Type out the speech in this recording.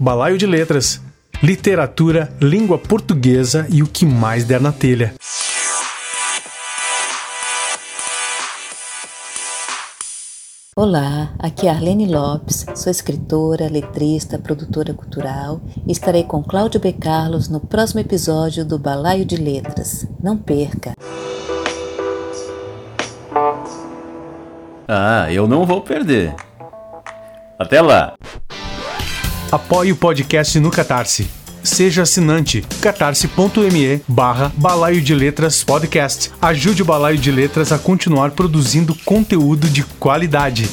Balaio de Letras, literatura, língua portuguesa e o que mais der na telha. Olá, aqui é Arlene Lopes, sou escritora, letrista, produtora cultural e estarei com Cláudio B. Carlos no próximo episódio do Balaio de Letras. Não perca! Ah, eu não vou perder. Até lá! Apoie o podcast no Catarse. Seja assinante catarse.me barra Balaio de Letras Podcast. Ajude o Balaio de Letras a continuar produzindo conteúdo de qualidade.